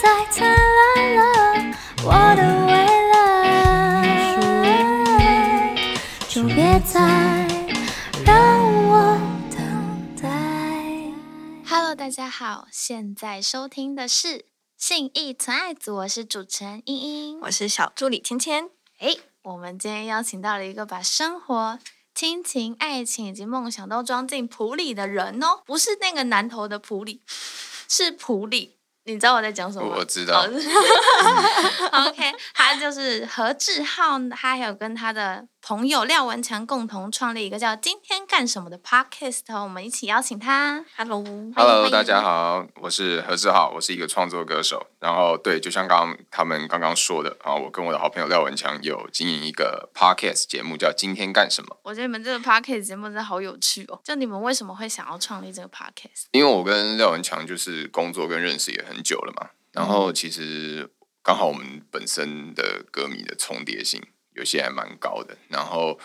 再灿烂了，我的未来，就别再让我等待。Hello，大家好，现在收听的是信义存爱组，我是主持人茵茵。我是小助理芊芊。哎，我们今天邀请到了一个把生活、亲情、爱情以及梦想都装进谱里的人哦，不是那个南头的普里，是普里。你知道我在讲什么吗？我知道哦 OK，他就是何志浩，他还有跟他的朋友廖文强共同创立一个叫“今天干什么”的 Podcast，哦我们一起邀请他。Hello，欢迎 Hello，大家。好，我是何志浩，我是一个创作歌手。然后对，就像刚刚他们刚刚说的啊，我跟我的好朋友廖文强有经营一个 podcast 节目，叫《今天干什么》。我觉得你们这个 Podcast 节目真的好有趣哦！就你们为什么会想要创立这个 Podcast？因为我跟廖文强就是工作跟认识也很久了嘛，然后其实刚好我们本身的歌迷的重叠性有些还蛮高的，然后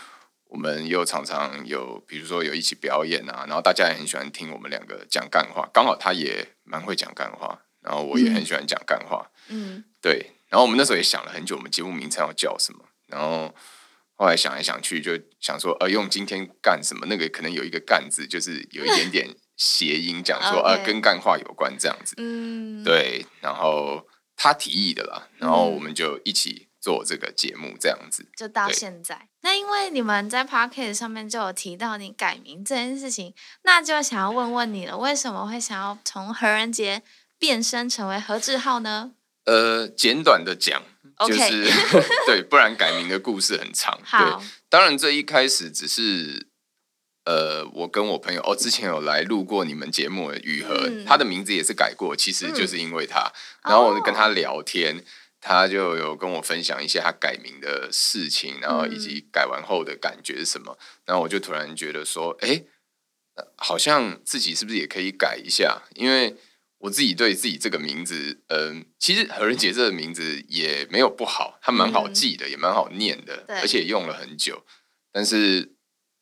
我们又常常有，比如说有一起表演啊，然后大家也很喜欢听我们两个讲干话，刚好他也蛮会讲干话，然后我也很喜欢讲干话，嗯，对，然后我们那时候也想了很久，我们节目名称要叫什么，然后后来想来想去，就想说，呃，用今天干什么？那个可能有一个“干”字，就是有一点点谐音，讲说呃 跟干话有关这样子。嗯，对，然后他提议的啦，然后嗯我们就一起做这个节目这样子。就到现在。那因为你们在 Podcast 上面就有提到你改名这件事情，那就想要问问你了，为什么会想要从何仁杰变身成为何志浩呢？呃，简短的讲。就是 对，不然改名的故事很长。对好，，当然这一开始只是呃，我跟我朋友哦，之前有来录过你们节目的雨禾，嗯他的名字也是改过，其实就是因为他。哦然后我就跟他聊天，他就有跟我分享一些他改名的事情，然后以及改完后的感觉是什么。然后我就突然觉得说，哎、呃好像自己是不是也可以改一下？因为我自己对自己这个名字，嗯、其实何仁杰这个名字也没有不好，它蛮好记的，也蛮好念的，而且用了很久。但是，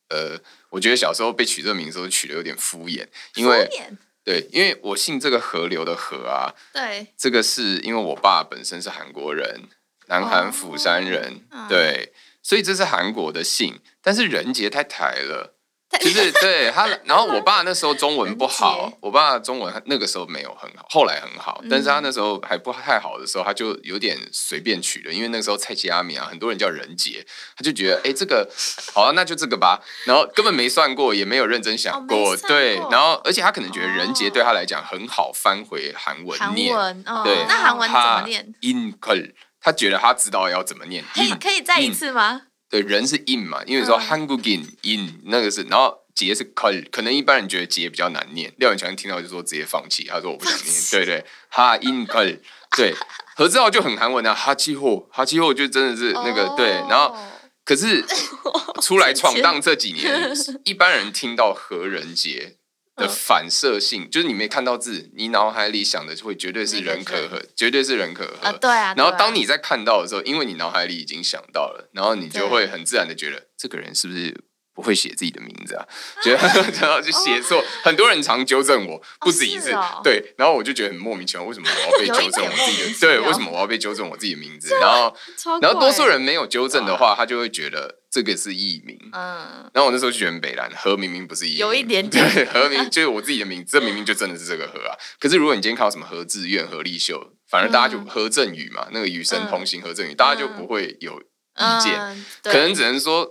呃，我觉得小时候被取这个名字都取的有点敷衍，因为敷衍对，因为我姓这个河流的河啊，对，这个是因为我爸本身是韩国人，南韩釜山人，对，所以这是韩国的姓，但是仁杰太台了。就是对 他，然后我爸那时候中文不好，我爸中文那个时候没有很好，后来很好，但是他嗯那时候还不太好的时候，他就有点随便取了，因为那个时候蔡奇阿米啊，很多人叫仁杰，他就觉得哎、诶这个好啊，那就这个吧，然后根本没算过，也没有认真想哦过，对，然后而且他可能觉得仁杰哦对他来讲很好翻回韩文韩念，文哦，对那韩文怎么他念？in 他觉得他知道要怎么念可以可以再一次吗？对，人是 in 嘛，因为说嗯 Hangugin in 那个是，然后杰是 kal，可能一般人觉得杰比较难念，廖永强听到就说直接放弃，他说我不想念，对对，哈 in kal，对，何志浩就很韩文啊，哈气货，哈气货就真的是那个、对，然后哦可是 出来闯荡这几年，一般人听到何仁杰反射性，就是你没看到字，你脑海里想的会绝对是那个人可和，绝对是人可和。啊，对啊，然后当你在看到的时候，因为你脑海里已经想到了，然后你就会很自然的觉得这个人是不是不会写自己的名字啊？觉得然后就写错，很多人常纠正我，不止一次。对，然后我就觉得很莫名其妙，为什么我要被纠正我自己的？对，为什么我要被纠正我自己的名字？然后，然后多数人没有纠正的话，他就会觉得这个是艺名。嗯，然后我那时候就觉得很北兰，何明明不是艺名，有一点点。对，何明就是我自己的名字，这明明就真的是这个何啊。可是如果你今天看到什么何志远、何立秀，反而大家就嗯何振宇嘛，那个与神同行何振宇，大家就不会有意见，嗯。可能只能说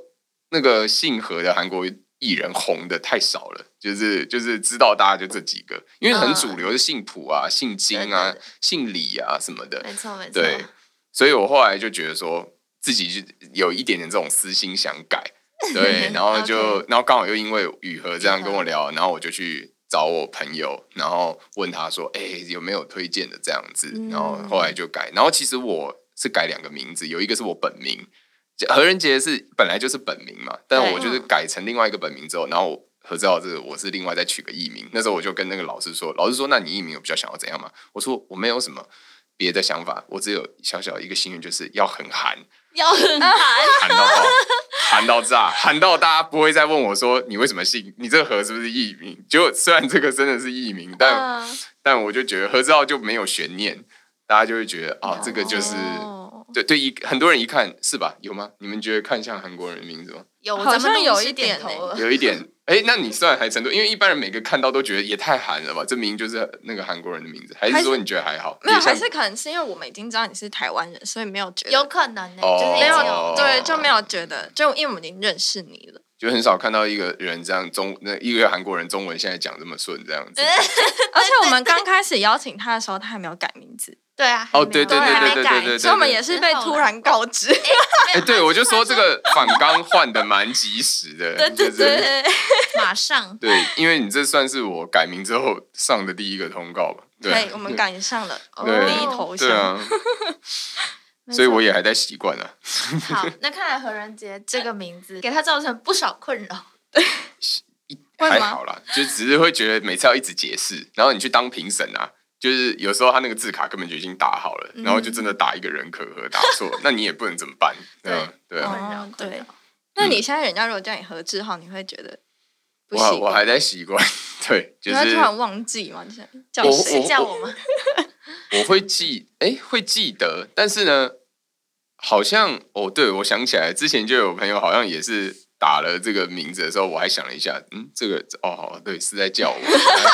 那个姓何的韩国艺人红的太少了，就是就是知道大家就这几个，因为很主流是姓朴啊、姓金啊姓李啊什么的，没错没错，对，所以我后来就觉得说自己就有一点点这种私心想改，对，然后就然后刚好又因为雨禾这样跟我聊，然后我就去找我朋友，然后问他说，哎、有没有推荐的这样子，然后嗯后来就改，然后其实我是改两个名字，有一个是我本名，何仁杰是本来就是本名嘛，但我就是改成另外一个本名之后，然后我。何志浩这个我是另外再取个艺名，那时候我就跟那个老师说，老师说那你艺名有比较想要怎样吗？我说我没有什么别的想法，我只有小小一个心愿，就是要很韩，要很寒，寒 到爆，喊到炸，喊到大家不会再问我说你为什么姓，你这个何是不是艺名？结果虽然这个真的是艺名，但、嗯但我就觉得何志浩就没有悬念，大家就会觉得啊，这个就是哦对对一很多人一看是吧？有吗？你们觉得看像韩国人的名字吗？有，好像有一点。有一点，哎，那你算还程度，因为一般人每个看到都觉得也太韩了吧？这明明就是那个韩国人的名字，还还是是说你觉得还好？没有，还是可能是因为我们已经知道你是台湾人，所以没有觉得有可能呢、哦就是没有对，就没有觉得，就因为我们已经认识你了。就很少看到一个人这样中那一个韩国人中文现在讲这么顺这样子。而且我们刚开始邀请他的时候，他还没有改名字，对啊，哦对对对对对对对所以我们也是被突然告知。哎，对，我就说这个反刚换的蛮及时的，对对就是对，马上对，因为你这算是我改名之后上的第一个通告吧？对我们赶上了对第一头对像。啊，所以我也还在习惯啊。好。那看来何仁杰这个名字给他造成不少困扰。会吗还好啦，就只是会觉得每次要一直解释，然后你去当评审啊，就是有时候他那个字卡根本就已经打好了，然后就真的打一个人可和打错，那你也不能怎么办？对啊，对啊，对那你现在人家如果叫你何志浩，你会觉得不我习惯？我还在习惯，对，就是突然忘记嘛，就是叫我谁？是叫我吗？我会记，哎，会记得，但是呢，好像哦，对我想起来，之前就有朋友好像也是打了这个名字的时候，我还想了一下，嗯，这个哦，对，是在叫我，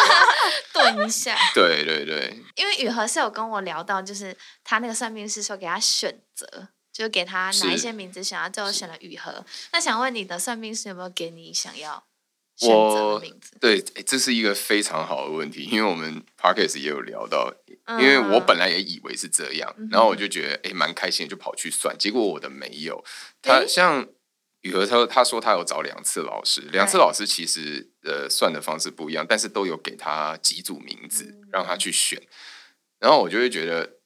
顿一下，对对对，因为雨禾是有跟我聊到，就是他那个算命师说给他选择，就是给他哪一些名字想要，最后选了雨禾。那想问你的算命师有没有给你想要选择的名字？对，诶这是一个非常好的问题，因为我们 podcast 也有聊到，因因为我本来也以为是这样，嗯然后我就觉得哎蛮开心的，就跑去算，结果我的没有。他诶？像雨禾他他说他有找两次老师，两次老师其实呃算的方式不一样，但是都有给他几组名字嗯让他去选，然后我就会觉得。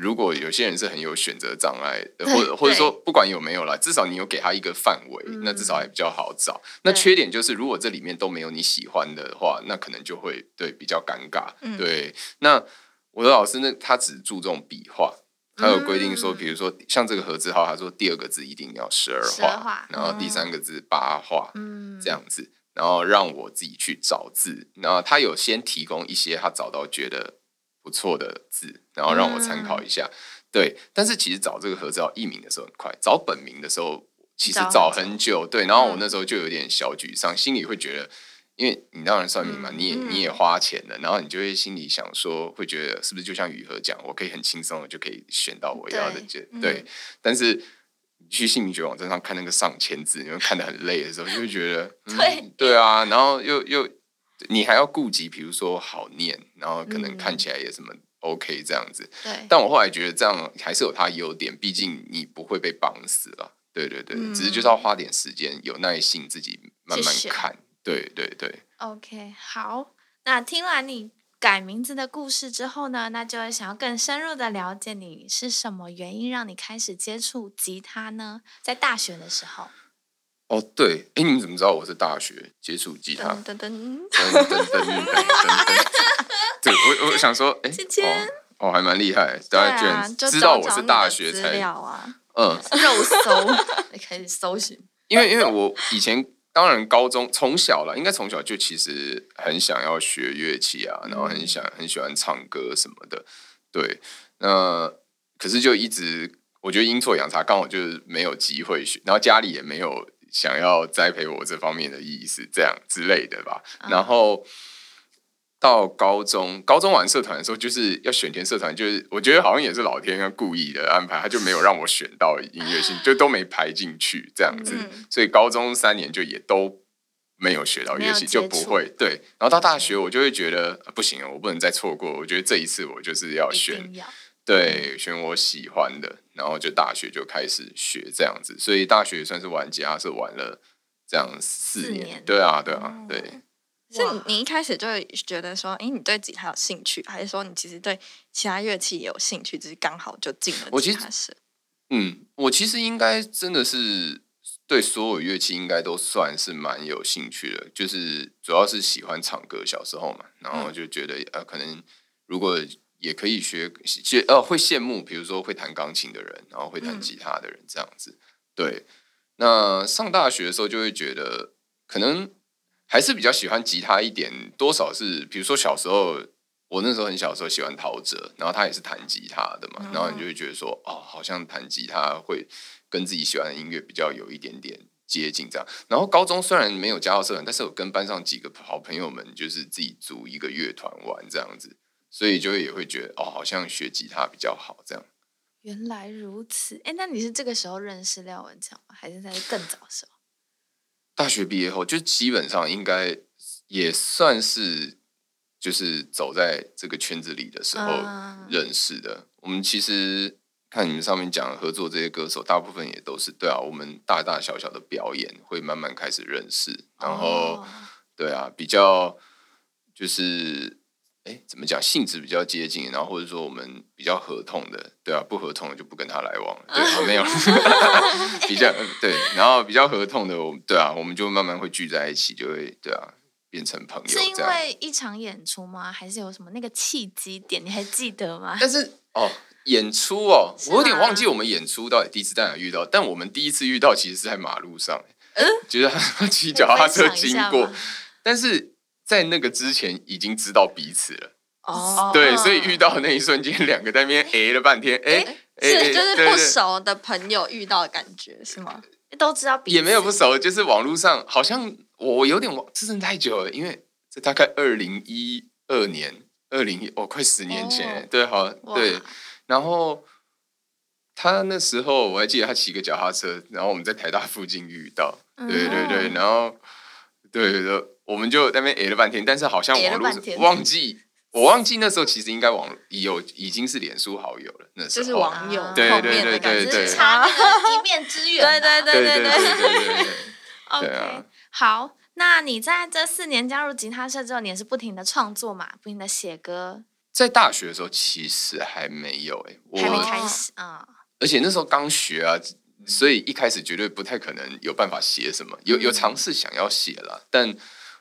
如果有些人是很有选择障碍的，或者或者说不管有没有啦，至少你有给他一个范围，那至少还比较好找。那缺点就是，如果这里面都没有你喜欢的话，那可能就会对比较尴尬。嗯对，那我的老师呢，他只注重笔画，他有规定说，嗯比如说像这个何字号，他说第二个字一定要十二画画，然后第三个字八画，嗯，这样子，然后让我自己去找字，然后他有先提供一些他找到觉得不错的字，然后让我参考一下。对，但是其实找这个合字号艺名的时候很快，找本名的时候其实找很久。对，然后我嗯那时候就有点小沮丧，心里会觉得。因为你当然算命嘛，嗯你也你也花钱了，然后你就会心里想说，会觉得是不是就像雨禾讲，我可以很轻松的就可以选到我要的对就嗯对，但是去姓名学网站上看那个上千字，你会看得很累的时候，就会觉得，嗯、对对啊，然后又又你还要顾及，比如说好念，然后可能嗯看起来也什么 OK 这样子。对，但我后来觉得这样还是有它优点，毕竟你不会被绑死了。对对对，嗯只是就是要花点时间，有耐心，自己慢慢看。对对对，OK，好。那听完你改名字的故事之后呢，那就会想要更深入的了解你是什么原因让你开始接触吉他呢？在大学的时候，哦对，哎，你们怎么知道我是大学接触吉他？噔噔噔，噔噔噔噔噔噔，对我我想说，哎，哦哦，还蛮厉害，大家居然知道我是大学才料啊，嗯，肉搜，你开始搜寻，因为因为我以前当然高中从小了，应该从小就其实很想要学乐器啊，然后很想很喜欢唱歌什么的，对，那可是就一直我觉得阴错阳差，刚好就是没有机会学，然后家里也没有想要栽培我这方面的意思，这样之类的吧，嗯。然后。到高中，高中玩社团的时候，就是要选填社团，就是我觉得好像也是老天要故意的安排，他就没有让我选到音乐性，就都没排进去这样子，嗯所以高中三年就也都没有学到乐器，就不会对。然后到大学，我就会觉得、呃不行了，我不能再错过。我觉得这一次我就是要选要。对，选我喜欢的，然后就大学就开始学这样子，所以大学算是玩吉他是玩了这样四年，四年对啊，对啊，哦对。是你你一开始就会觉得说，哎，你对吉他有兴趣，还是说你其实对其他乐器也有兴趣，只是刚好就进了我其实吉他社？嗯，我其实应该真的是对所有乐器应该都算是蛮有兴趣的，就是主要是喜欢唱歌，小时候嘛，然后就觉得、呃，可能如果也可以学，学呃会羡慕，比如说会弹钢琴的人，然后会弹嗯吉他的人这样子。对，那上大学的时候就会觉得可能还是比较喜欢吉他一点，多少是比如说小时候我那时候很小时候喜欢陶喆，然后他也是弹吉他的嘛，然后你就会觉得说，哦，好像弹吉他会跟自己喜欢的音乐比较有一点点接近这样。然后高中虽然没有加入社团，但是我跟班上几个好朋友们就是自己组一个乐团玩这样子，所以就也会觉得，哦，好像学吉他比较好这样。原来如此，哎，那你是这个时候认识廖文强吗？还是在更早的时候？大学毕业后，就基本上应该也算是就是走在这个圈子里的时候啊认识的。我们其实看你们上面讲合作这些歌手，大部分也都是对啊，我们大大小小的表演会慢慢开始认识，然后、哦对啊，比较就是。哎，怎么讲？性质比较接近，然后或者说我们比较合同的，对啊，不合同的就不跟他来往了，对啊，没有，比较嗯对，然后比较合同的，我们对啊，我们就慢慢会聚在一起，就会对啊，变成朋友是因。为一场演出吗？还是有什么那个契机点？你还记得吗？但是哦，演出哦，我有点忘记我们演出到底第一次在哪遇到，但我们第一次遇到其实是在马路上，就是他 骑脚踏车经过，但是在那个之前已经知道彼此了。哦，对，所以遇到的那一瞬间，两个在那边 A 了半天，哎哎，哎是就是不熟的朋友遇到的感觉是吗？都知道彼此也没有不熟，就是网络上好像我有点忘，这真太久了，因为这大概二零一二年，二零哦快十年前，哦对，好哇对，然后他那时候我还记得他骑个脚踏车，然后我们在台大附近遇到，对对对，嗯然后对对对，我们就在那边 a 了半天但是好像忘记我忘记那时候其实应该网有已经是脸书好友了那时候。就是网友后对对对觉是差一面之缘对对对对对 ok 好那你在这四年加入吉他社之后你也是不停的创作嘛不停的写歌？在大学的时候其实还没有哎我还没开始啊。而且那时候刚学啊所以一开始绝对不太可能有办法写什么有有尝试想要写了但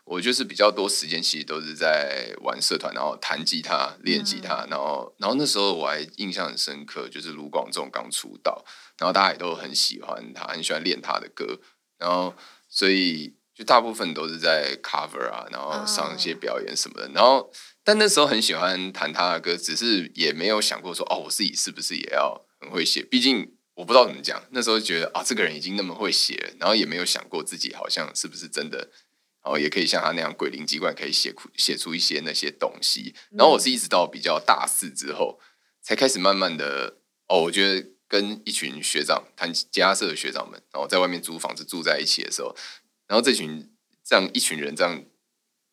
我就是比较多时间其实都是在玩社团，然后弹吉他、练吉他，然后然后那时候我还印象很深刻，就是卢广仲刚出道，然后大家也都很喜欢他，很喜欢练他的歌，然后所以就大部分都是在 cover 啊，然后上一些表演什么的，然后但那时候很喜欢弹他的歌，只是也没有想过说哦，我自己是不是也要很会写？毕竟我不知道怎么讲，那时候觉得啊，这个人已经那么会写了，然后也没有想过自己好像是不是真的。然后也可以像他那样鬼灵机怪，可以写出写出一些那些东西。然后我是一直到比较大四之后，才开始慢慢的哦，我觉得跟一群学长谈吉他社的学长们，然后在外面租房子住在一起的时候，然后这群这样一群人这样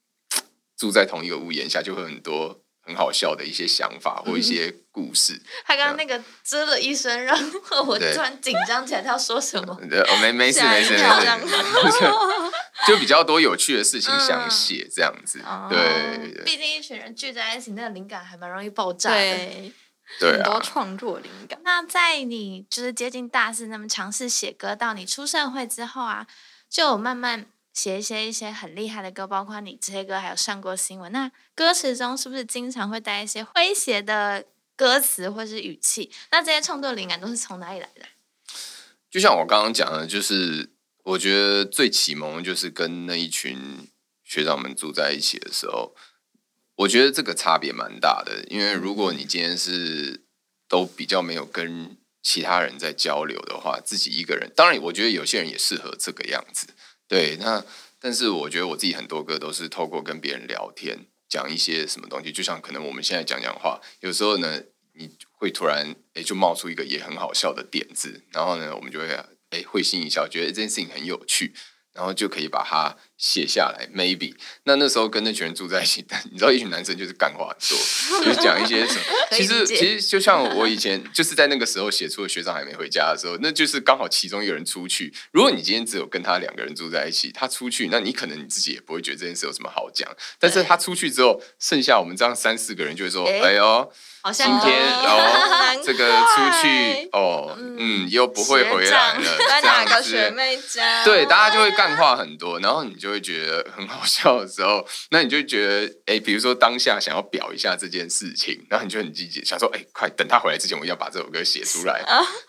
住在同一个屋檐下，就会很多很好笑的一些想法或一些故事。他刚刚那个吱了一声，让我突然紧张起来，他要说什么？对，哦，没没事没事 就比较多有趣的事情想写这样子。哦对对毕竟一群人聚在一起，那个灵感还蛮容易爆炸的。对，对很多啊，创作灵感。那在你就是接近大四，那么尝试写歌，到你出社会之后啊，就有慢慢写一些一些很厉害的歌，包括你这些歌还有上过新闻。那歌词中是不是经常会带一些诙谐的歌词或是语气？那这些创作灵感都是从哪里来的？就像我刚刚讲的，就是我觉得最启蒙就是跟那一群学长们住在一起的时候，我觉得这个差别蛮大的。因为如果你今天是都比较没有跟其他人在交流的话，自己一个人，当然我觉得有些人也适合这个样子。对，那但是我觉得我自己很多歌都是透过跟别人聊天，讲一些什么东西，就像可能我们现在讲讲话，有时候呢，你会突然诶就冒出一个也很好笑的点子，然后呢，我们就会诶会心一笑，觉得这件事情很有趣，然后就可以把它写下来。Maybe 那那时候跟那群人住在一起，但你知道一群男生就是干话很多，就是讲一些什么。其实其实就像我以前就是在那个时候写出了学长还没回家的时候，那就是刚好其中一个人出去。如果你今天只有跟他两个人住在一起，他出去，那你可能你自己也不会觉得这件事有什么好讲。但是他出去之后，剩下我们这样三四个人就会说：“哎呦，好今天可以哦，这个出去哦，嗯嗯，又不会回来了，在这样子哪个学妹家？对，大家就会干话很多，然后你就会觉得很好笑的时候，那你就觉得，哎，比如说当下想要表一下这件事情，然后你就很积极，想说，哎，快等他回来之前，我要把这首歌写出来，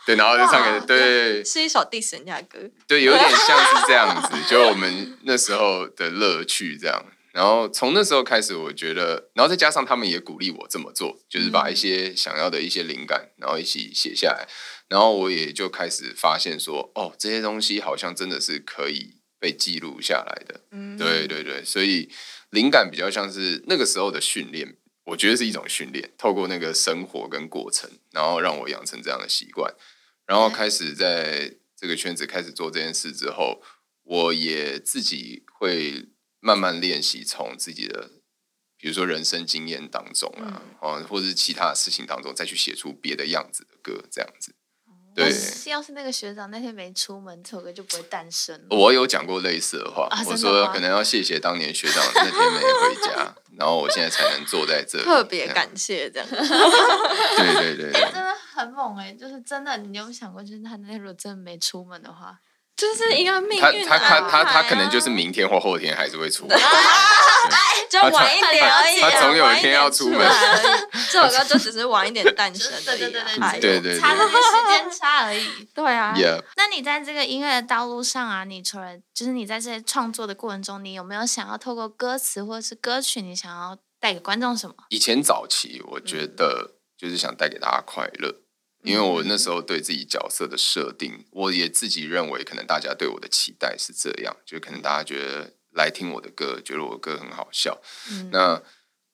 对，然后就唱哇给，对是一首 diss 人家的歌。对，有点像是这样子，就我们那时候的乐趣这样，然后从那时候开始，我觉得，然后再加上他们也鼓励我这么做，就是把一些想要的一些灵感，然后一起写下来，然后我也就开始发现说，哦，这些东西好像真的是可以被记录下来的。嗯，对对对，所以灵感比较像是那个时候的训练，我觉得是一种训练，透过那个生活跟过程，然后让我养成这样的习惯，然后开始在这个圈子开始做这件事之后，我也自己会慢慢练习从自己的，比如说人生经验当中啊，哦，或者是其他的事情当中，再去写出别的样子的歌，这样子。对要，是那个学长那天没出门，这首歌就不会诞生了。我有讲过类似的话，啊我说可能要谢谢当年学长那天没回家，然后我现在才能坐在这里。特别感谢这样。对对对对真的很猛哎、就是真的，你有没有想过，就是他那天如果真的没出门的话，就是一个命他运他他他他可能就是啊明天或后天还是会出门，就晚一点而已啊，他总有一天要出门这首歌就只是晚一点诞生而已啊。对对对对对对差那些时间差而已。对啊，也那你在这个音乐的道路上啊，你除了就是你在这些创作的过程中，你有没有想要透过歌词或者是歌曲，你想要带给观众什么？以前早期我觉得就是想带给大家快乐，因为我那时候对自己角色的设定，我也自己认为可能大家对我的期待是这样，就可能大家觉得来听我的歌，觉得我的歌很好笑。嗯那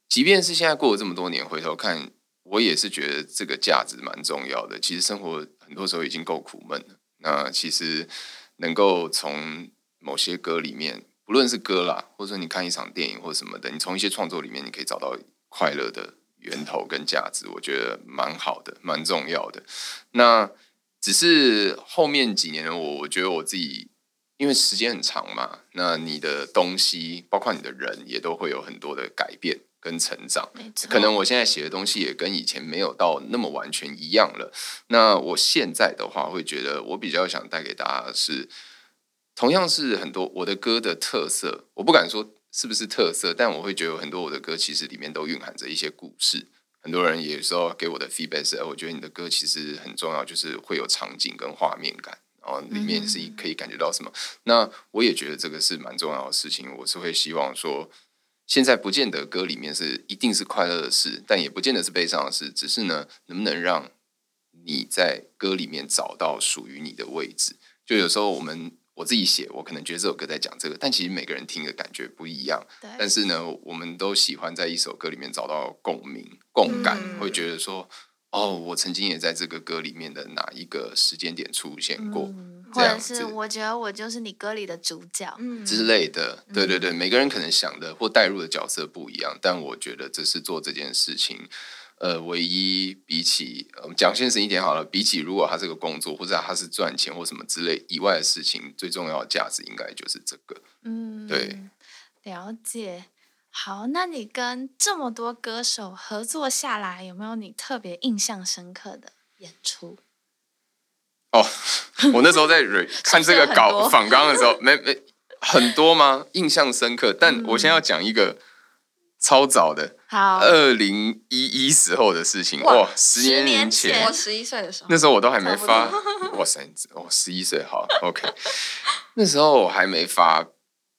即便是现在过了这么多年，回头看，我也是觉得这个价值蛮重要的。其实生活很多时候已经够苦闷了，那其实能够从某些歌里面，不论是歌啦，或者说你看一场电影或什么的，你从一些创作里面，你可以找到快乐的源头跟价值，我觉得蛮好的，蛮重要的。那只是后面几年，我我觉得我自己。因为时间很长嘛，那你的东西，包括你的人，也都会有很多的改变跟成长。可能我现在写的东西也跟以前没有到那么完全一样了。那我现在的话，会觉得我比较想带给大家的是，同样是很多我的歌的特色，我不敢说是不是特色，但我会觉得有很多我的歌其实里面都蕴含着一些故事。很多人有时候给我的 feedback 我觉得你的歌其实很重要，就是会有场景跟画面感，然后里面是可以感觉到什么。那我也觉得这个是蛮重要的事情，我是会希望说。现在不见得歌里面是一定是快乐的事，但也不见得是悲伤的事，只是呢，能不能让你在歌里面找到属于你的位置？就有时候我们我自己写，我可能觉得这首歌在讲这个，但其实每个人听的感觉不一样。对，但是呢，我们都喜欢在一首歌里面找到共鸣、共感，嗯会觉得说，哦，我曾经也在这个歌里面的哪一个时间点出现过。嗯或者是我觉得我就是你歌里的主角，嗯之类的，对对对，每个人可能想的或带入的角色不一样，但我觉得这是做这件事情，呃，唯一比起我们讲现实一点好了，比起如果他这个工作或者他是赚钱或什么之类以外的事情，最重要的价值应该就是这个。嗯，对，了解。好，那你跟这么多歌手合作下来，有没有你特别印象深刻的演出？哦，我那时候在 看这个很稿多访纲的时候，没没很多吗？印象深刻，但我先要讲一个超早的，好，二零一一时候的事情，哇哇，十十年年前。我十一岁的时候，那时候我都还没发，哇塞，我十一岁，好，OK，那时候我还没发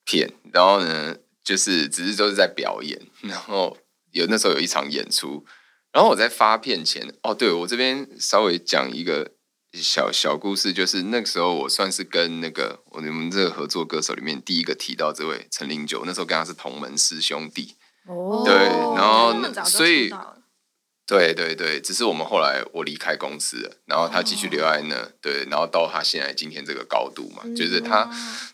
片，然后呢，就是只是都是在表演，然后有那时候有一场演出，然后我在发片前，哦，对我这边稍微讲一个小小故事，就是那个时候我算是跟那个我们这个合作歌手里面第一个提到这位陈零九，那时候跟他是同门师兄弟，哦对然后所以对对对，只是我们后来我离开公司了，然后他继续留在那，对，然后到他现在今天这个高度嘛，就是他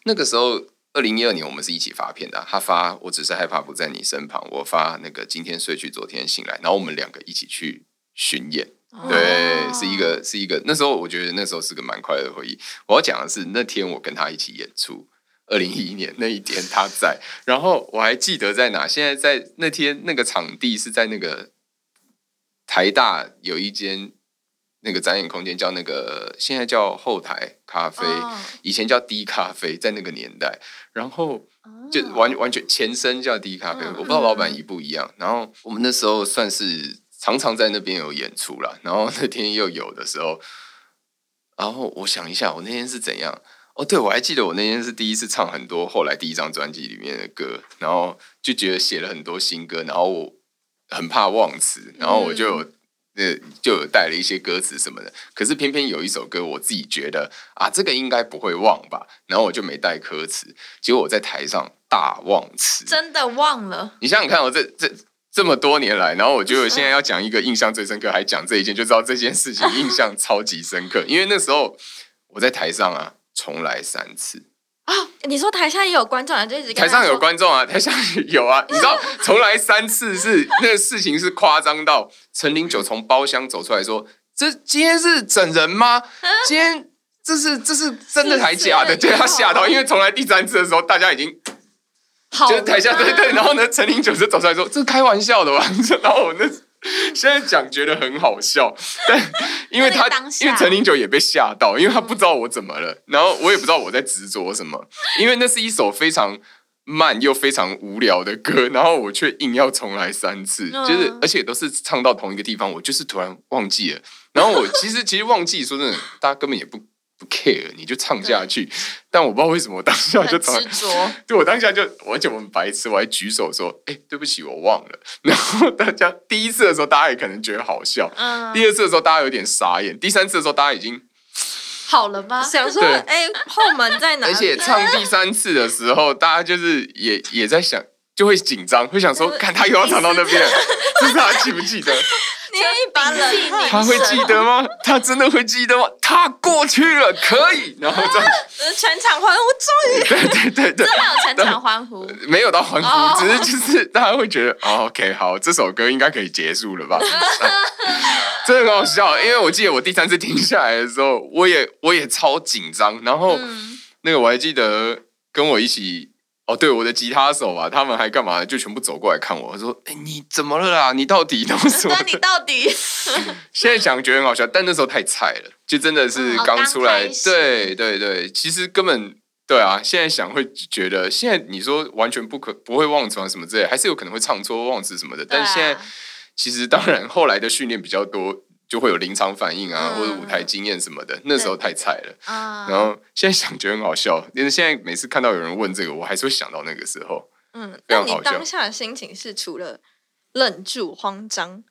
那个时候二零一二年我们是一起发片的啊，他发我只是害怕不在你身旁，我发那个今天睡去昨天醒来，然后我们两个一起去巡演，对，哦是一个是一个那时候我觉得那时候是个蛮快乐的回忆。我要讲的是那天我跟他一起演出。二零一一年那一天他在，然后我还记得在哪。现在在那天那个场地是在那个台大有一间那个展演空间，叫那个现在叫后台咖啡，哦以前叫低咖啡，在那个年代，然后就哦完完全前身叫低咖啡，嗯我不知道老板一不一样。然后我们那时候算是常常在那边有演出啦，然后那天又有的时候，然后我想一下，我那天是怎样？哦，对，我还记得我那天是第一次唱很多后来第一张专辑里面的歌，然后就觉得写了很多新歌，然后我很怕忘词，然后我就有呃就有带了一些歌词什么的。可是偏偏有一首歌，我自己觉得啊，这个应该不会忘吧，然后我就没带歌词，结果我在台上大忘词。真的忘了。你想想看，我这这这么多年来，然后我觉得我现在要讲一个印象最深刻，还讲这一件，就知道这件事情印象超级深刻，因为那时候我在台上啊。重来三次啊！你说台下也有观众啊，就一直台上有观众啊，台下有啊。你知道重来三次是那个事情是夸张到陈林九从包厢走出来说：“这今天是整人吗？今天这是这是真的还假的？”对他吓到，因为重来第三次的时候，大家已经就是台下对对，然后呢，陈林九就走出来说：“这是开玩笑的吧？” 然后我那。现在讲觉得很好笑，但 因为他因为陈林九也被吓到，因为他不知道我怎么了，然后我也不知道我在执着什么，因为那是一首非常慢又非常无聊的歌，然后我却硬要重来三次，就是而且都是唱到同一个地方，我就是突然忘记了，然后我其实其实忘记说真的，大家根本也不。不 care，你就唱下去。但我不知道为什么我当下就执着，对我当下就，而且我很白痴，我还举手说：“哎，对不起，我忘了。”然后大家第一次的时候，大家也可能觉得好笑；，第二次的时候，大家有点傻眼；，第三次的时候，大家已经好了吗？想说：“哎，后门在哪？”而且唱第三次的时候，大家就是也也在想，就会紧张，会想说：“看他又要唱到那边，不知道他记不记得。”捏一把冷汗，他会记得吗？他真的会记得吗？他过去了，可以，然后这样，全场欢呼，终于，对对对对，真的有全场欢呼，没有到欢呼，只是就是大家会觉得，OK，好，这首歌应该可以结束了吧？真的很好笑，因为我记得我第三次停下来的时候，我也我也超紧张，然后那个我还记得跟我一起。哦，对，我的吉他手啊，他们还干嘛？就全部走过来看我，说：“哎，你怎么了啦？你到底弄什么？你到底？” 现在想觉得很好笑，但那时候太菜了，就真的是刚出来。对对对，其实根本对啊。现在想会觉得，现在你说完全不可不会忘词什么之类，还是有可能会唱错、忘词什么的。但是现在其实当然后来的训练比较多。就会有临场反应啊，或者舞台经验什么的。那时候太菜了，然后现在想觉得很好笑。因为现在每次看到有人问这个，我还是会想到那个时候。嗯，那你当下的心情是除了愣住、慌张，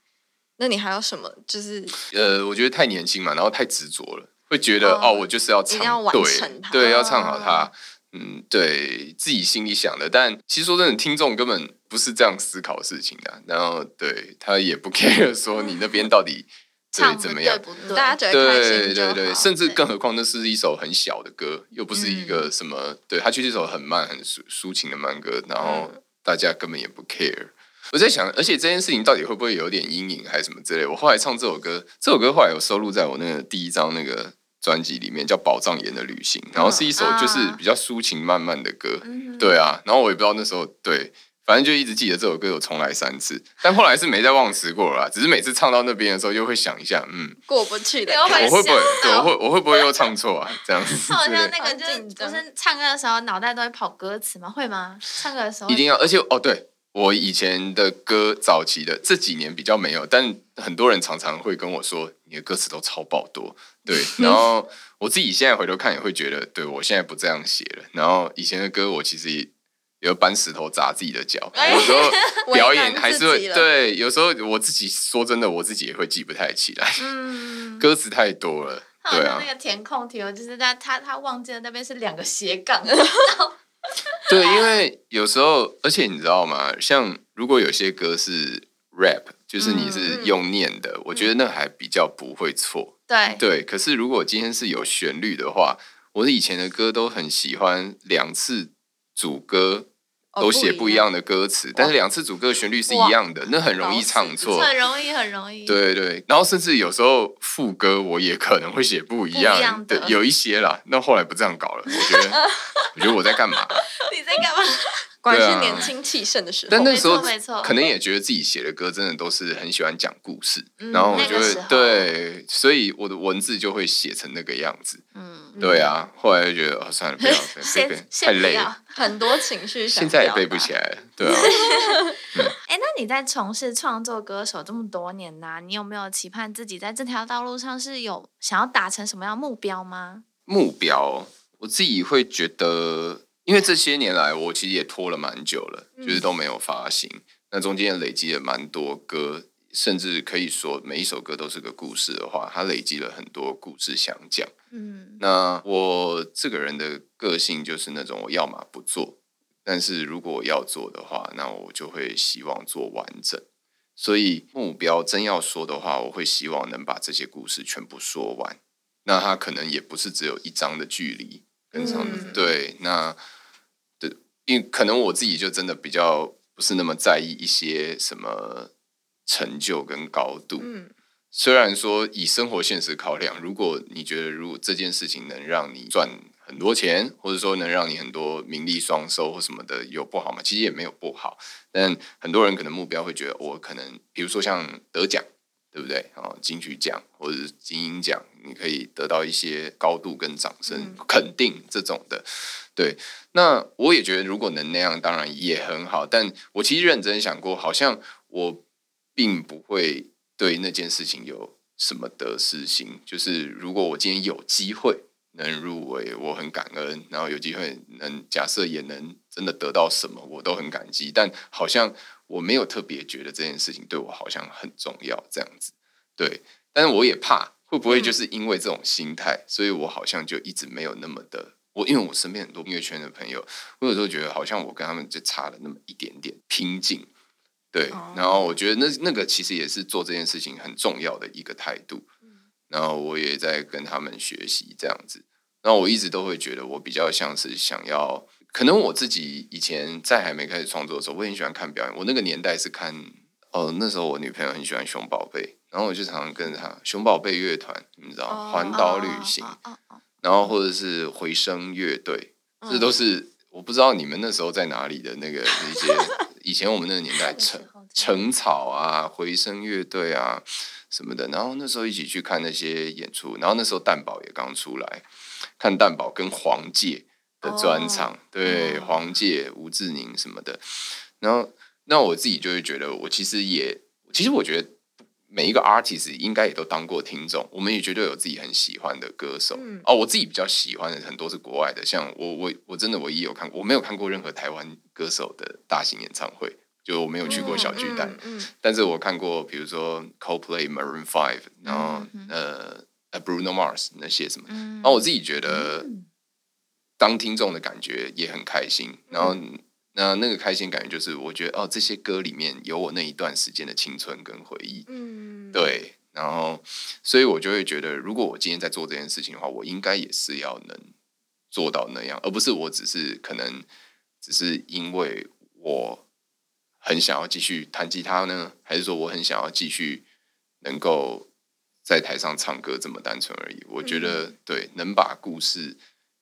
那你还有什么？就是呃，我觉得太年轻嘛，然后太执着了，会觉得哦，我就是要唱，对对，要唱好它。嗯，对自己心里想的，但其实说真的，听众根本不是这样思考事情的。然后对他也不 care 说你那边到底。对，怎么样？大家觉得开心对对对，甚至更何况那是一首很小的歌，又不是一个什么。对他就是一首很慢、很抒抒情的慢歌，然后大家根本也不 care。我在想，而且这件事情到底会不会有点阴影，还是什么之类？我后来唱这首歌，这首歌后来有收录在我那个第一张那个专辑里面，叫《宝藏岩的旅行》，然后是一首就是比较抒情、慢慢的歌。对啊，然后我也不知道那时候对。反正就一直记得这首歌有重来三次，但后来是没再忘词过了。只是每次唱到那边的时候，又会想一下，嗯，过不去的。我会不会？我会我会不会又唱错啊？这样子。好像那个就是不是唱歌的时候脑袋都会跑歌词吗？会吗？唱歌的时候一定要。而且哦，对我以前的歌早期的这几年比较没有，但很多人常常会跟我说，你的歌词都超爆多。对，然后我自己现在回头看也会觉得，对我现在不这样写了。然后以前的歌，我其实。有搬石头砸自己的脚，有时候 表演还是会对，有时候我自己说真的，我自己也会记不太起来，歌词太多了。对啊，那个填空题，就是他他他忘记了那边是两个斜杠。对，因为有时候，而且你知道吗？像如果有些歌是 rap，就是你是用念的，我觉得那还比较不会错。对对，可是如果今天是有旋律的话，我以前的歌都很喜欢两次。主歌都写不一样的歌词，但是两次主歌的旋律是一样的，那很容易唱错，很容易，很容易。对对，然后甚至有时候副歌我也可能会写不一样的，有一些啦。那后来不这样搞了，我觉得，我觉得我在干嘛？你在干嘛？关是年轻气盛的时候，但那时候可能也觉得自己写的歌真的都是很喜欢讲故事，然后我就会对，所以我的文字就会写成那个样子。嗯，对啊，后来就觉得哦，算了，不要，太累了，很多情绪，现在也背不起来了。对啊，哎，那你在从事创作歌手这么多年呢，你有没有期盼自己在这条道路上是有想要达成什么样目标吗？目标。我自己会觉得，因为这些年来我其实也拖了蛮久了，就是都没有发行。那中间累积了蛮多歌，甚至可以说每一首歌都是个故事的话，它累积了很多故事想讲。嗯那我这个人的个性就是那种我要么不做，但是如果我要做的话，那我就会希望做完整。所以目标真要说的话，我会希望能把这些故事全部说完。那它可能也不是只有一张的距离跟上的、嗯对，那对，因为可能我自己就真的比较不是那么在意一些什么成就跟高度。嗯虽然说以生活现实考量，如果你觉得如果这件事情能让你赚很多钱，或者说能让你很多名利双收或什么的，有不好吗？其实也没有不好，但很多人可能目标会觉得，我可能比如说像得奖，对不对？啊，金曲奖或者是金鹰奖，你可以得到一些高度跟掌声、嗯肯定这种的。对，那我也觉得如果能那样，当然也很好。但我其实认真想过，好像我并不会对那件事情有什么得失心。就是如果我今天有机会能入围，我很感恩；然后有机会能假设也能真的得到什么，我都很感激。但好像我没有特别觉得这件事情对我好像很重要这样子。对，但是我也怕会不会就是因为这种心态，所以我好像就一直没有那么的。我因为我身边很多音乐圈的朋友，我有时候觉得好像我跟他们就差了那么一点点拼劲，对。哦然后我觉得那那个其实也是做这件事情很重要的一个态度。然后我也在跟他们学习这样子。然后我一直都会觉得我比较像是想要，可能我自己以前在还没开始创作的时候，我也很喜欢看表演。我那个年代是看哦，那时候我女朋友很喜欢熊宝贝，然后我就常常跟着她熊宝贝乐团，你知道哦环岛旅行，然后或者是回声乐队，这都是我不知道你们那时候在哪里的那个一些，以前我们那个年代那时橙橙草啊、回声乐队啊什么的，然后那时候一起去看那些演出，然后那时候蛋宝也刚出来，看蛋宝跟黄玠的专场，对哦黄玠、吴志宁什么的，然后那我自己就会觉得，我其实也，其实我觉得。每一个 artist 应该也都当过听众，我们也绝对有自己很喜欢的歌手。嗯。哦，我自己比较喜欢的很多是国外的，像我我我真的唯一有看过，我没有看过任何台湾歌手的大型演唱会，就我没有去过小巨蛋，嗯嗯。但是我看过，比如说 Coldplay、Maroon Five，然后、呃呃 Bruno Mars 那些什么，嗯。然后我自己觉得嗯当听众的感觉也很开心，然后那那个开心感觉就是我觉得哦，这些歌里面有我那一段时间的青春跟回忆，嗯，对，然后所以我就会觉得，如果我今天在做这件事情的话，我应该也是要能做到那样，而不是我只是可能只是因为我很想要继续弹吉他呢，还是说我很想要继续能够在台上唱歌这么单纯而已。我觉得、对，能把故事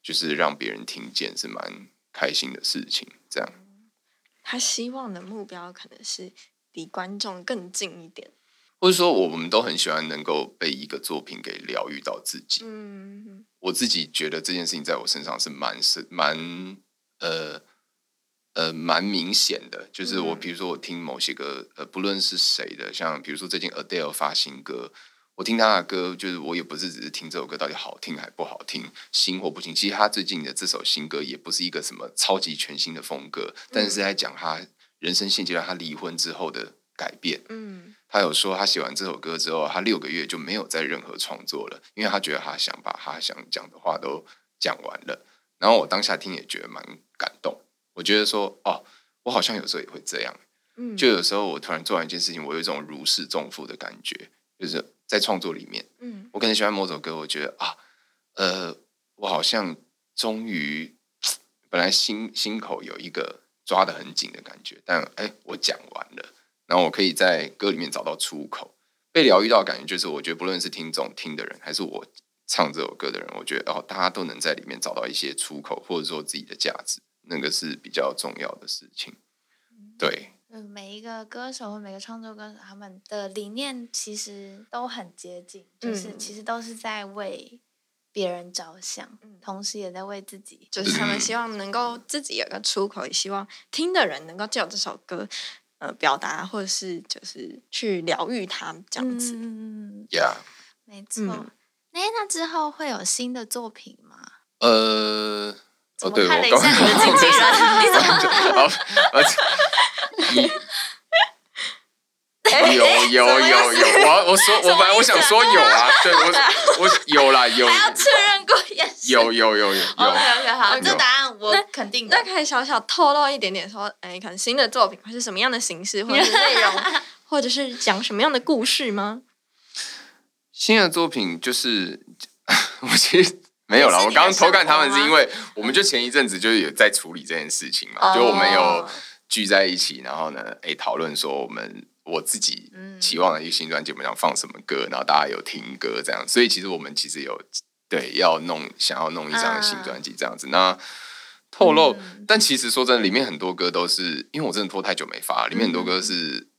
就是让别人听见是蛮开心的事情。这样，他希望的目标可能是离观众更近一点。或者说我们都很喜欢能够被一个作品给疗愈到自己。嗯我自己觉得这件事情在我身上是蛮是蛮呃呃蛮明显的，就是我嗯比如说我听某些歌，呃，不论是谁的，像比如说最近 Adele 发新歌，我听他的歌，就是我也不是只是听这首歌到底好听还不好听，新或不新。其实他最近的这首新歌也不是一个什么超级全新的风格，但是是在讲他人生现阶段他离婚之后的改变。嗯他有说，他写完这首歌之后，他六个月就没有再任何创作了，因为他觉得他想把他想讲的话都讲完了。然后我当下听也觉得蛮感动，我觉得说，哦，我好像有时候也会这样，嗯，就有时候我突然做完一件事情，我有一种如释重负的感觉，就是在创作里面，嗯。我可能喜欢某首歌，我觉得啊，呃，我好像终于本来心心口有一个抓得很紧的感觉，但哎，我讲完了，然后我可以在歌里面找到出口，被疗愈到的感觉就是，我觉得不论是听众听的人，还是我唱这首歌的人，我觉得哦，大家都能在里面找到一些出口，或者说自己的价值，那个是比较重要的事情。对，嗯，每一个歌手或每个创作歌手，他们的理念其实都很接近，就是嗯其实都是在为别人着想，嗯同时也在为自己。就是他们希望能够自己有个出口，也希望听的人能够借由这首歌，呃，表达或者是就是去疗愈他这样子。嗯，呀、没错。嗯哎、那之后会有新的作品吗？呃，哦，对，我刚下你的经纪人，你怎么？好，呃你有有有有，我我说我本来我想说有啊，对我 我有啦有还要确认过眼神。有有有有有 OK OK，好，这答案我肯定那。可以小小透露一点点说，哎，可能新的作品会是什么样的形式，或者是内容，或者是讲什么样的故事吗？新的作品就是 我其实没有啦，也是你的我刚刚偷看他们是因为我们就前一阵子就是有在处理这件事情嘛，哦。就我们有聚在一起，然后呢，哎，讨论说我们我自己嗯。期望的一个新专辑，我们想放什么歌，然后大家有听歌这样，所以其实我们其实有对要弄想要弄一张新专辑这样子，那。透露，嗯。但其实说真的，里面很多歌都是因为我真的拖太久没发，里面很多歌是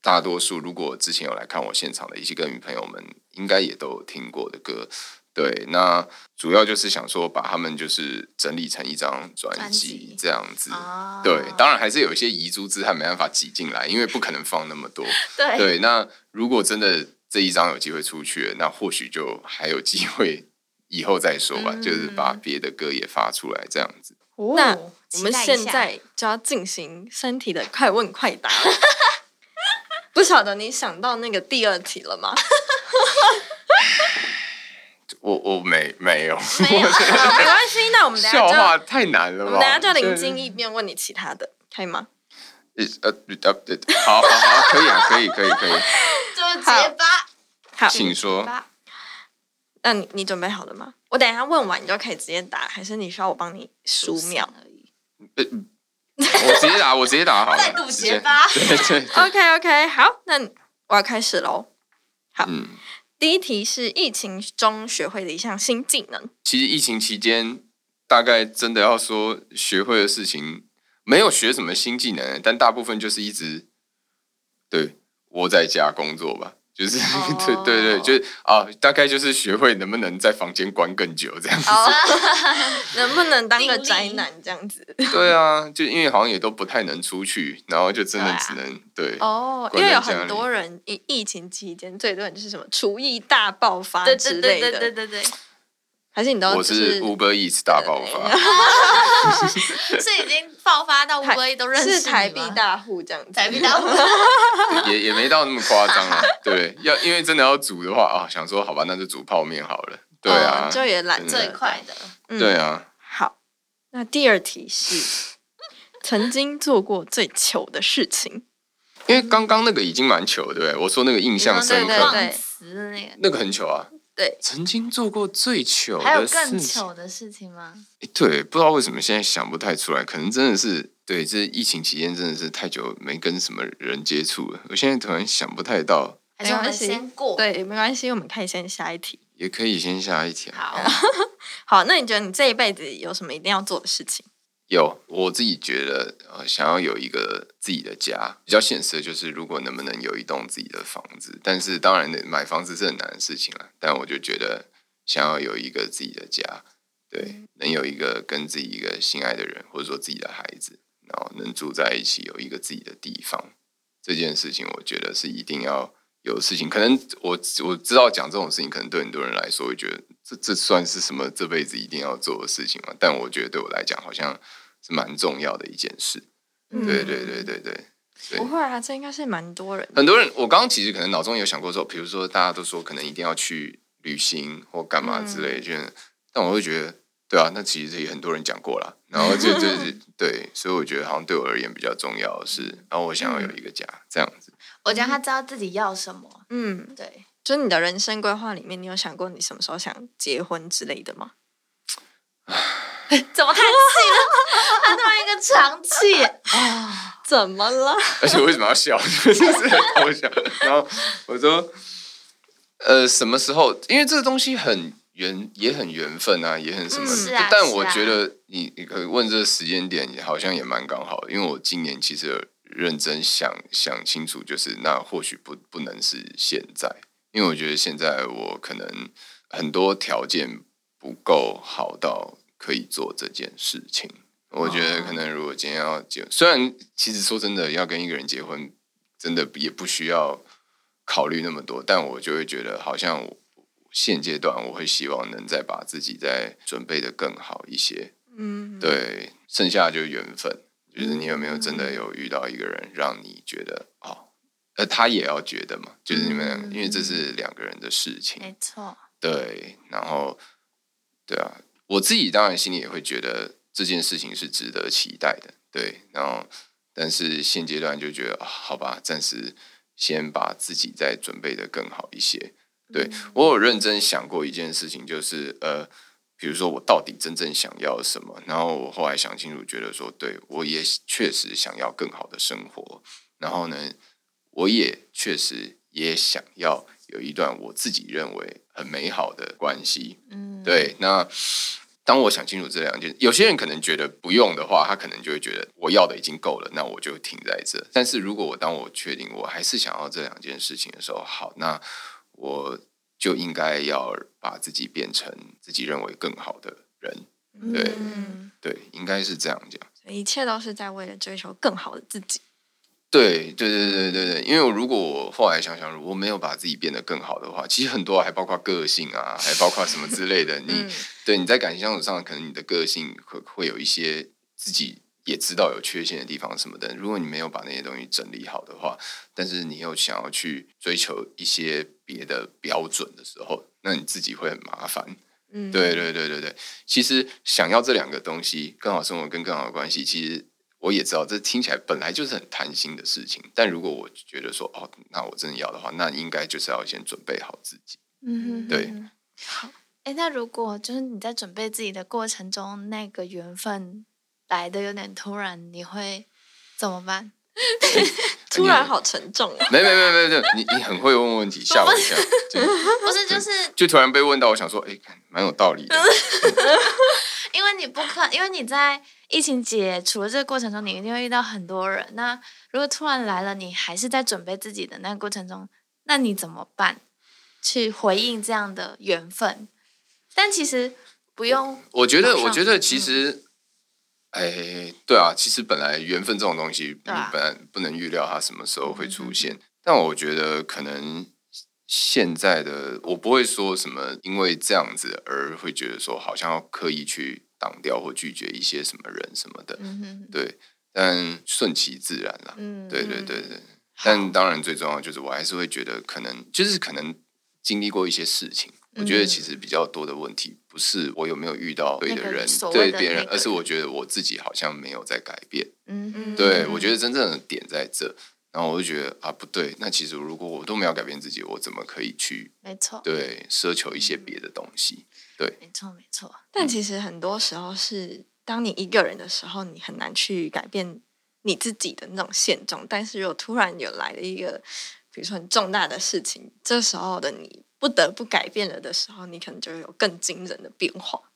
大多数如果之前有来看我现场的一些歌迷朋友们，应该也都有听过的歌。对，那主要就是想说把他们就是整理成一张专专辑辑这样子。哦对，当然还是有一些遗珠之憾没办法挤进来，因为不可能放那么多。对对，那如果真的这一张有机会出去，那或许就还有机会以后再说吧，就是把嗯别的歌也发出来这样子。那哦我们现在就要进行身体的快问快答。不晓得你想到那个第二题了吗？我我没没有，没有好 没关系，那我们等下笑话太难了吧？我们等下就灵对机一变问你其他的，可以吗？呃呃呃，呃好好好，可以啊，可以可以可以，就结巴，好，请说。那你你准备好了吗？我等一下问完你就可以直接打，还是你需要我帮你数秒而已。呃我直接打，我直接打好了。再度直接结巴对对对，？OK OK，好，那我要开始喽。嗯，第一题是疫情中学会的一项新技能，其实疫情期间，大概真的要说学会的事情，没有学什么新技能，但大部分就是一直对窝在家工作吧。就是、对对对，就是啊，大概就是学会能不能在房间关更久这样子。哦，能不能当个宅男这样子？对啊，就因为好像也都不太能出去，然后就真的只能对哦，因关为有很多人疫疫情期间最多人就是什么厨艺大爆发对之对对类的，对对对对，还是你都我就是是 Uber Eats 大爆发，是已经爆发到乌台龟都认识台币大户这样子，台币大户，也也没到那么夸张啊。对，要因为真的要煮的话啊，想说好吧，那就煮泡面好了。对啊，哦就也懒最快的。嗯对啊，好，那第二题是曾经做过最糗的事情，因为刚刚那个已经蛮糗的，对不对？我说那个印象深刻，对那个很糗啊。对，曾经做过最糗还有更，糗的事情吗？诶对，不知道为什么现在想不太出来，可能真的是对，这疫情期间真的是太久没跟什么人接触了，我现在突然想不太到，还是我们没关系先过？，对，没关系，我们可以先下一题。也可以先下一题。好，好，那你觉得你这一辈子有什么一定要做的事情？有，我自己觉得，呃，想要有一个自己的家，比较现实的就是，如果能不能有一栋自己的房子。但是当然，买房子是很难的事情了。但我就觉得，想要有一个自己的家，对，能有一个跟自己一个心爱的人，或者说自己的孩子，然后能住在一起，有一个自己的地方，这件事情，我觉得是一定要有事情。可能我我知道讲这种事情，可能对很多人来说会觉得这这算是什么这辈子一定要做的事情嘛？但我觉得对我来讲，好像是蛮重要的一件事。嗯对对对对对。不会啊，这应该是蛮多人。很多人，我刚刚其实可能脑中有想过说，比如说大家都说可能一定要去旅行或干嘛之类的，就但我会觉得，对啊，那其实也很多人讲过了，然后就就 是对，所以我觉得好像对我而言比较重要的是，然后我想要有一个家，这样子。我觉得他知道自己要什么。嗯，对，就是你的人生规划里面，你有想过你什么时候想结婚之类的吗？怎么叹气了？他突然一个长气 啊！怎么了？而且为什么要笑？就是很好笑。然后我说，呃，什么时候？因为这个东西很缘，也很缘分啊，也很什么。但我觉得你你可以问这个时间点，好像也蛮刚好的。因为我今年其实认真想想清楚，就是那或许不不能是现在，因为我觉得现在我可能很多条件不够好到可以做这件事情。我觉得可能如果今天要结，虽然其实说真的，要跟一个人结婚，真的也不需要考虑那么多，但我就会觉得好像我现阶段我会希望能再把自己再准备的更好一些。嗯，对，剩下就是缘分，就是你有没有真的有遇到一个人，让你觉得哦，呃，他也要觉得嘛，就是你们两个，因为这是两个人的事情。没错，对，然后对啊，我自己当然心里也会觉得这件事情是值得期待的，对，然后但是现阶段就觉得、啊好吧，暂时先把自己再准备的更好一些。对我有认真想过一件事情，就是呃，比如说我到底真正想要什么，然后我后来想清楚，觉得说，对我也确实想要更好的生活，然后呢，我也确实也想要有一段我自己认为很美好的关系，嗯，对，那当我想清楚这两件，有些人可能觉得不用的话，他可能就会觉得我要的已经够了，那我就停在这。但是如果我当我确定我还是想要这两件事情的时候，好，那我就应该要把自己变成自己认为更好的人。对嗯对，应该是这样讲。一切都是在为了追求更好的自己。对对对对对对，因为我如果我后来想想，如果没有把自己变得更好的话，其实很多还包括个性啊，还包括什么之类的。你、嗯对你在感情相处上，可能你的个性会会有一些自己也知道有缺陷的地方什么的。如果你没有把那些东西整理好的话，但是你又想要去追求一些别的标准的时候，那你自己会很麻烦。嗯，对对对对对，其实想要这两个东西，更好生活跟更好的关系，其实我也知道，这听起来本来就是很贪心的事情。但如果我觉得说，哦，那我真的要的话，那应该就是要先准备好自己。嗯哼对好，哎，那如果就是你在准备自己的过程中，那个缘分来的有点突然，你会怎么办？突然好沉重啊。没没没没没，你你很会问问题，吓我一跳。不是，就是就突然被问到，我想说，哎，看蛮有道理的。因为你不可，因为你在疫情解除的这个过程中，你一定会遇到很多人。那如果突然来了，你还是在准备自己的那个过程中，那你怎么办？去回应这样的缘分？但其实不用，我觉得，我觉得其实，哎，对啊，其实本来缘分这种东西，你本来不能预料它什么时候会出现。但我觉得可能现在的我不会说什么，因为这样子而会觉得说好像要刻意去挡掉或拒绝一些什么人什么的。嗯，对，但顺其自然啦。嗯，对对对对。但当然最重要就是我还是会觉得可能就是可能经历过一些事情，我觉得嗯其实比较多的问题不是我有没有遇到对的人对别人，而是我觉得我自己好像没有在改变。嗯嗯，对我觉得真正的点在这，然后我就觉得啊不对，那其实如果我都没有改变自己，我怎么可以去没错，对奢求一些别的东西？对没错，没错，但其实很多时候是，当你一个人的时候，你很难去改变你自己的那种现状。但是如果突然有来了一个，比如说很重大的事情，这时候的你不得不改变了的时候，你可能就有更惊人的变化。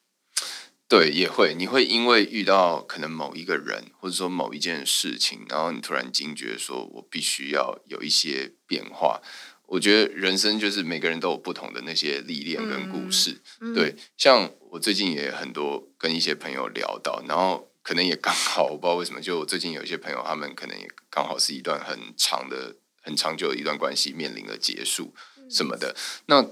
对，也会，你会因为遇到可能某一个人，或者说某一件事情，然后你突然惊觉，说我必须要有一些变化。我觉得人生就是每个人都有不同的那些历练跟故事。嗯，对，像我最近也很多跟一些朋友聊到，然后可能也刚好，我不知道为什么，就我最近有一些朋友，他们可能也刚好是一段很长的、很长久的一段关系面临了结束什么的。那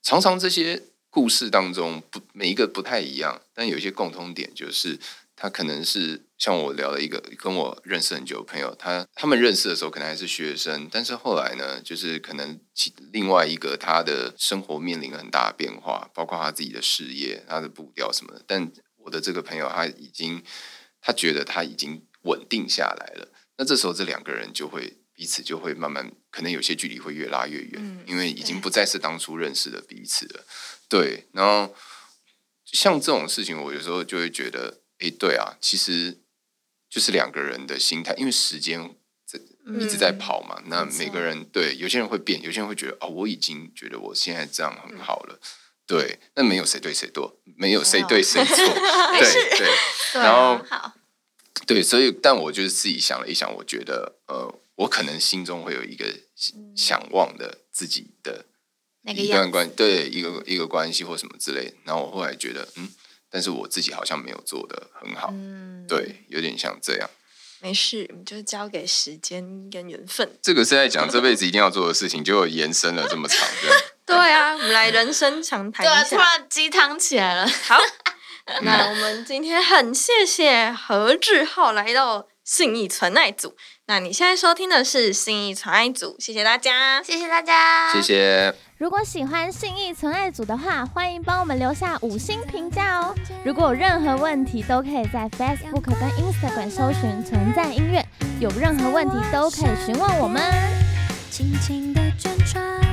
常常这些故事当中，不每一个不太一样，但有一些共通点，就是他可能是像我聊了一个跟我认识很久的朋友，他他们认识的时候可能还是学生，但是后来呢，就是可能其另外一个他的生活面临了很大的变化，包括他自己的事业、他的步调什么的。但我的这个朋友他已经，他觉得他已经稳定下来了，那这时候这两个人就会彼此就会慢慢，可能有些距离会越拉越远，嗯因为已经不再是当初认识的彼此了。对，然后像这种事情，我有时候就会觉得，诶，对啊，其实就是两个人的心态，因为时间在一直在嗯跑嘛。那每个人对有些人会变，有些人会觉得，哦，我已经觉得我现在这样很好了。对，那没有谁对谁错，没有谁对谁错。对对 对然后对，所以但我就是自己想了一想，我觉得，呃，我可能心中会有一个想望的自己的一段关对一个一个关系或什么之类然后我后来觉得嗯但是我自己好像没有做的很好嗯。对有点像这样。没事我们就交给时间跟缘分。这个是在讲这辈子一定要做的事情就延伸了这么长 对。啊我们来人生长谈对啊突然鸡汤起来了。好那我们今天很谢谢何志浩来到信义存爱组那你现在收听的是《信意存爱组》，谢谢大家，谢谢大家，谢谢。如果喜欢《信义存爱组》的话，欢迎帮我们留下五星评价哦。如果有任何问题，都可以在 Facebook 跟 Instagram 搜寻“存在音乐”，有任何问题都可以询问我们。轻轻的转。